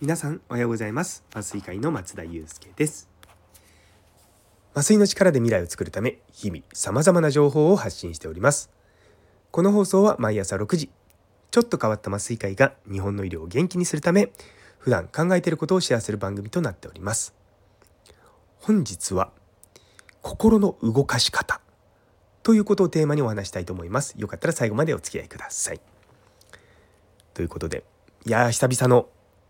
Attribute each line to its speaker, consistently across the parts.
Speaker 1: 皆さんおはようございます。麻酔会の松田祐介です。麻酔の力で未来を作るため日々様々な情報を発信しております。この放送は毎朝6時ちょっと変わった麻酔会が日本の医療を元気にするため普段考えていることをシェアする番組となっております。本日は心の動かし方ということをテーマにお話したいと思います。よかったら最後までお付き合いください。ということでいやー久々の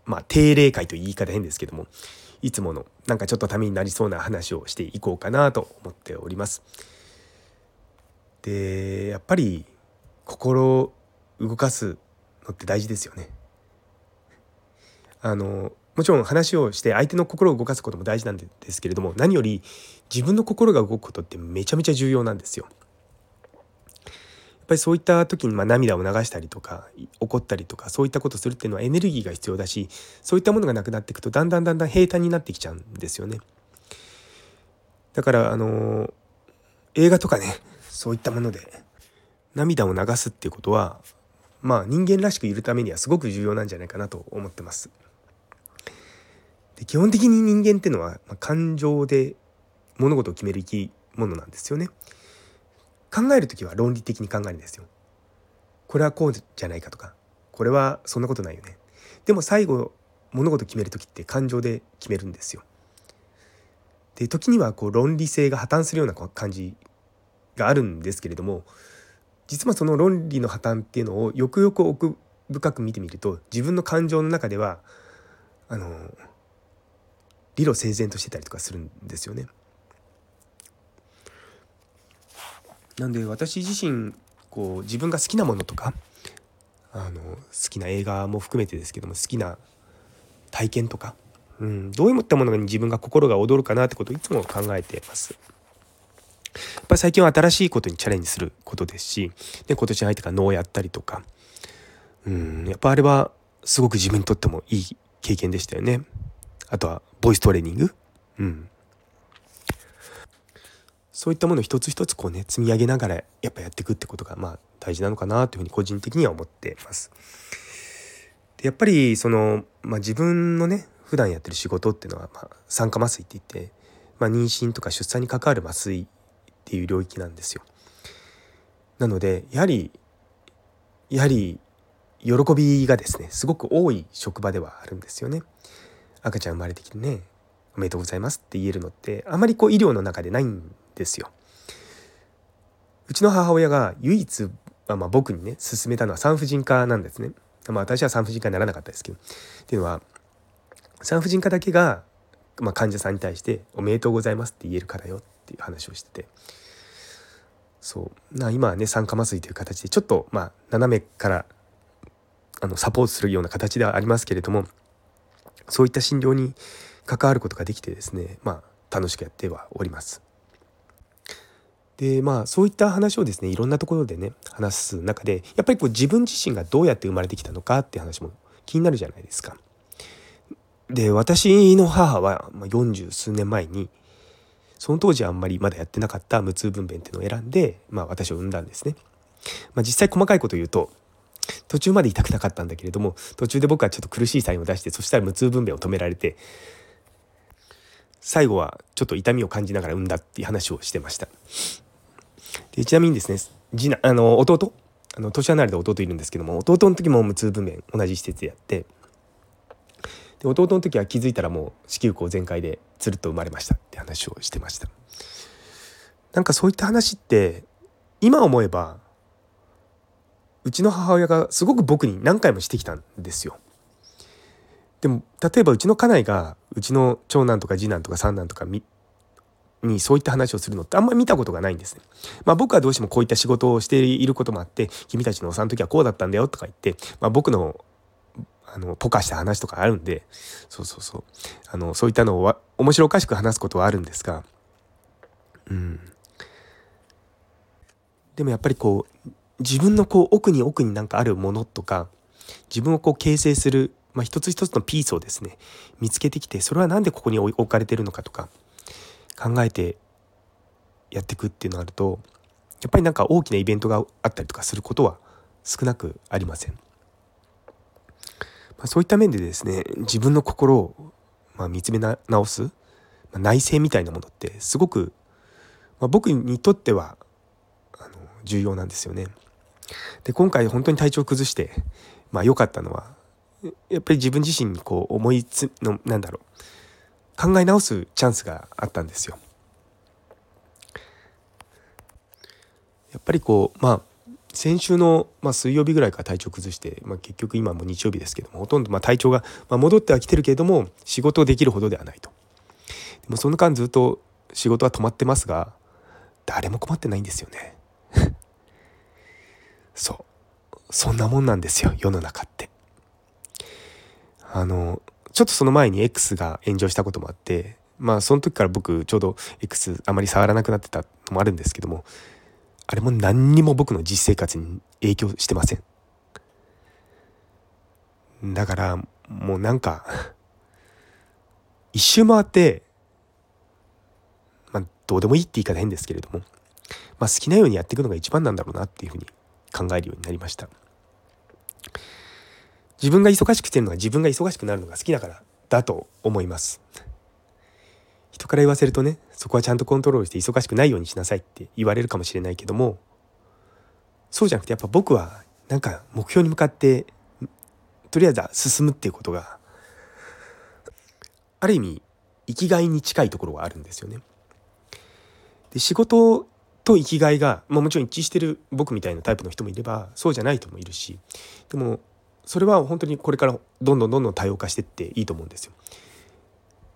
Speaker 1: まあ定例会という言い方変ですけどもいつものなんかちょっとためになりそうな話をしていこうかなと思っておりますでやっぱり心を動かすのって大事ですよねあのもちろん話をして相手の心を動かすことも大事なんですけれども何より自分の心が動くことってめちゃめちゃ重要なんですよ。ぱりそういった時にま涙を流したりとか怒ったりとかそういったことするっていうのはエネルギーが必要だしそういったものがなくなっていくとだんだんだんだん平坦になってきちゃうんですよね。だからあの映画とかねそういったもので涙を流すっていうことはまあ人間らしくいるためにはすごく重要なんじゃないかなと思ってます。で基本的に人間っていうのは、ま、感情で物事を決める生き物なんですよね。考える時は論理的に考えるんですよ。これはこうじゃないかとかこれはそんなことないよね。でも最後物事決める時って感情で決めるんですよ。で時にはこう論理性が破綻するような感じがあるんですけれども実はその論理の破綻っていうのをよくよく奥深く見てみると自分の感情の中ではあの理路整然としてたりとかするんですよね。なんで私自身こう自分が好きなものとかあの好きな映画も含めてですけども好きな体験とか、うん、どういったものに自分が心が躍るかなってことをいつも考えてます。やっぱり最近は新しいことにチャレンジすることですしで今年入ってから能をやったりとか、うん、やっぱあれはすごく自分にとってもいい経験でしたよね。あとはボイストレーニング、うん、そういったものを一つ一つこうね積み上げながらやっぱやっていくってことがまあ大事なのかなというふうに個人的には思ってます。でやっぱりその、まあ、自分のね普段やってる仕事っていうのは、まあ、酸化麻酔って言って、まあ、妊娠とか出産に関わる麻酔っていう領域なんですよ。なのでやはりやはり喜びがですねすごく多い職場ではあるんですよね。赤ちゃん生まれてきてねおめでとうございますって言えるのってあまりこう医療の中でないんですよ。うちの母親が唯一、まあ、ま僕にね勧めたのは産婦人科なんですね。まあ私は産婦人科にならなかったですけど。っていうのは産婦人科だけが、まあ、患者さんに対して「おめでとうございます」って言えるからよっていう話をしてて。そうな今はね酸化麻酔という形でちょっとまあ斜めからあのサポートするような形ではありますけれどもそういった診療に関わることができてですねまあ楽しくやってはおります。でまあそういった話をですねいろんなところでね話す中でやっぱりこう自分自身がどうやって生まれてきたのかって話も気になるじゃないですか。で私の母は40数年前にその当時あんまりまだやってなかった無痛分娩っていうのを選んで、まあ、私を産んだんですね。まあ、実際細かいこと言うと途中まで痛くなかったんだけれども途中で僕はちょっと苦しいサインを出してそしたら無痛分娩を止められて最後はちょっと痛みを感じながら産んだっていう話をしてましたでちなみにですね次男あの弟？あの年離れで弟いるんですけども弟の時も無痛分娩同じ施設でやって。で弟の時は気づいたらもう子宮口全開でつるっと生まれました。って話をしてました。なんかそういった話って今思えばうちの母親がすごく僕に何回もしてきたんですよ。でも例えばうちの家内がうちの長男とか次男とか三男とかにそういった話をするのってあんまり見たことがないんですね。まあ僕はどうしてもこういった仕事をしていることもあって君たちのお産の時はこうだったんだよとか言って、まあ、僕のあのポカした話とかあるんでそうそうそうあのそういったのを面白おかしく話すことはあるんですがうんでもやっぱりこう自分のこう奥に奥になんかあるものとか自分をこう形成する、まあ、一つ一つのピースをですね見つけてきてそれは何でここに置かれてるのかとか考えてやっていくっていうのがあるとやっぱりなんか大きなイベントがあったりとかすることは少なくありません。まあ、そういった面でですね自分の心をま見つめ直す、まあ、内省みたいなものってすごく、まあ、僕にとってはあの重要なんですよね。で今回本当に体調を崩してまあ良かったのはやっぱり自分自身にこう思いつのなんだろう考え直すチャンスがあったんですよ。やっぱりこうまあ先週の、まあ、水曜日ぐらいから体調崩して、まあ、結局今も日曜日ですけどもほとんどまあ体調が、まあ、戻ってはきてるけれども仕事をできるほどではないと。でもその間ずっと仕事は止まってますが誰も困ってないんですよね。そうそんなもんなんですよ世の中って。あのちょっとその前に X が炎上したこともあってまあその時から僕ちょうど X あまり触らなくなってたのもあるんですけどもあれも何にも僕の実生活に影響してません。だからもうなんか一周回ってまあどうでもいいって言い方変ですけれども、まあ、好きなようにやっていくのが一番なんだろうなっていうふうに考えるようになりました。自分が忙しくしてるのは自分が忙しくなるのが好きだからだと思います。人から言わせるとねそこはちゃんとコントロールして忙しくないようにしなさいって言われるかもしれないけどもそうじゃなくてやっぱ僕はなんか目標に向かってとりあえず進むっていうことがある意味生きがいに近いところがあるんですよね。で仕事と生きがいが、まあ、もちろん一致してる僕みたいなタイプの人もいればそうじゃない人もいるしでもそれは本当にこれからどんどんどんどん多様化してっていいと思うんですよ。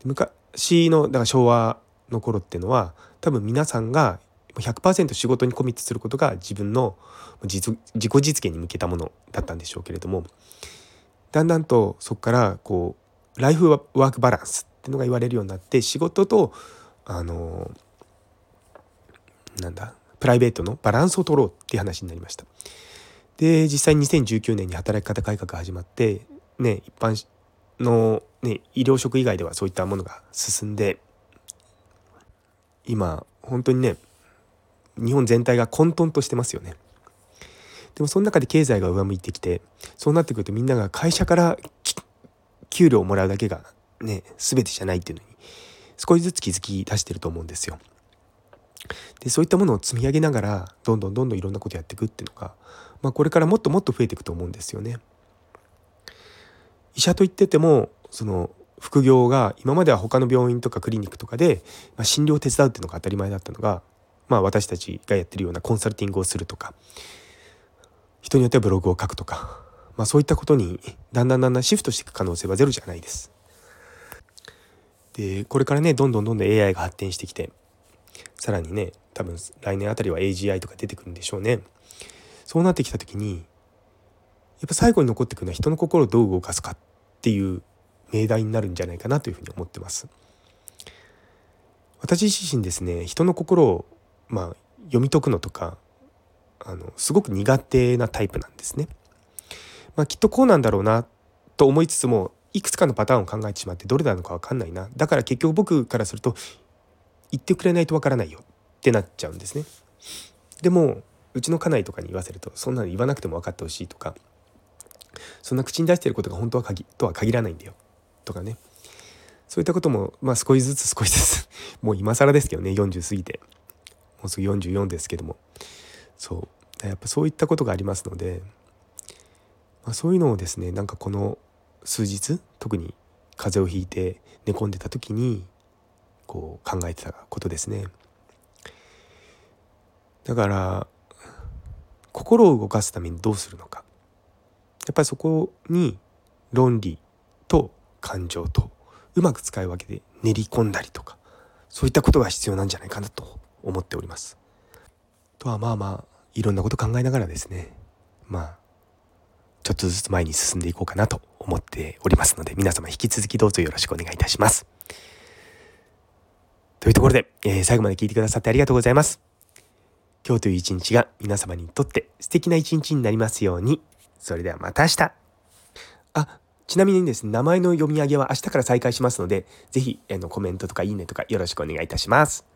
Speaker 1: 昔のだから昭和の頃っていうのは多分皆さんが100%仕事にコミットすることが自分の自己実現に向けたものだったんでしょうけれどもだんだんとそこからこうライフワークバランスっていうのが言われるようになって仕事とあのなんだプライベートのバランスを取ろうっていう話になりました。で実際2019年に働き方改革が始まってね一般の、ね、医療職以外ではそういったものが進んで今本当にね日本全体が混沌としてますよね。でもその中で経済が上向いてきてそうなってくるとみんなが会社から給料をもらうだけがね全てじゃないっていうのに少しずつ気づき出してると思うんですよ。でそういったものを積み上げながらどんどんどんどんいろんなことやっていくっていうのが、まあ、これからもっともっと増えていくと思うんですよね。医者と言っててもその副業が今までは他の病院とかクリニックとかで、まあ、診療を手伝うっていうのが当たり前だったのが、まあ、私たちがやってるようなコンサルティングをするとか人によってはブログを書くとか、まあ、そういったことにだんだんだんだんシフトしていく可能性はゼロじゃないです。でこれからねどんどんどんどん AI が発展してきてさらにね多分来年あたりは AGI とか出てくるんでしょうね。そうなってきた時にやっぱ最後に残ってくるのは人の心をどう動かすかっていう命題になるんじゃないかなというふうに思ってます。私自身ですね人の心をまあ読み解くのとかあのすごく苦手なタイプなんですね。まあ、きっとこうなんだろうなと思いつつもいくつかのパターンを考えてしまってどれなのか分かんないなだから結局僕からすると言ってくれないと分からないよってなっちゃうんですね。でもうちの家内とかに言わせるとそんなの言わなくても分かってほしいとかそんな口に出してることが本当は限とは限らないんだよとかね。そういったことも、まあ、少しずつ少しずつ もう今更ですけどね40過ぎて。もうすぐ44ですけども。そう。やっぱそういったことがありますので、まあ、そういうのをですねなんかこの数日特に風邪をひいて寝込んでた時にこう考えてたことですね。だから心を動かすためにどうするのかやっぱりそこに論理と感情とうまく使い分けて練り込んだりとかそういったことが必要なんじゃないかなと思っております。とはまあまあいろんなこと考えながらですねまあちょっとずつ前に進んでいこうかなと思っておりますので皆様引き続きどうぞよろしくお願いいたします。というところで、えー、最後まで聞いてくださってありがとうございます。今日という一日が皆様にとって素敵な一日になりますように。それではまた明日。あ、ちなみにですね、名前の読み上げは明日から再開しますので、ぜひ、あの、コメントとかいいねとかよろしくお願いいたします。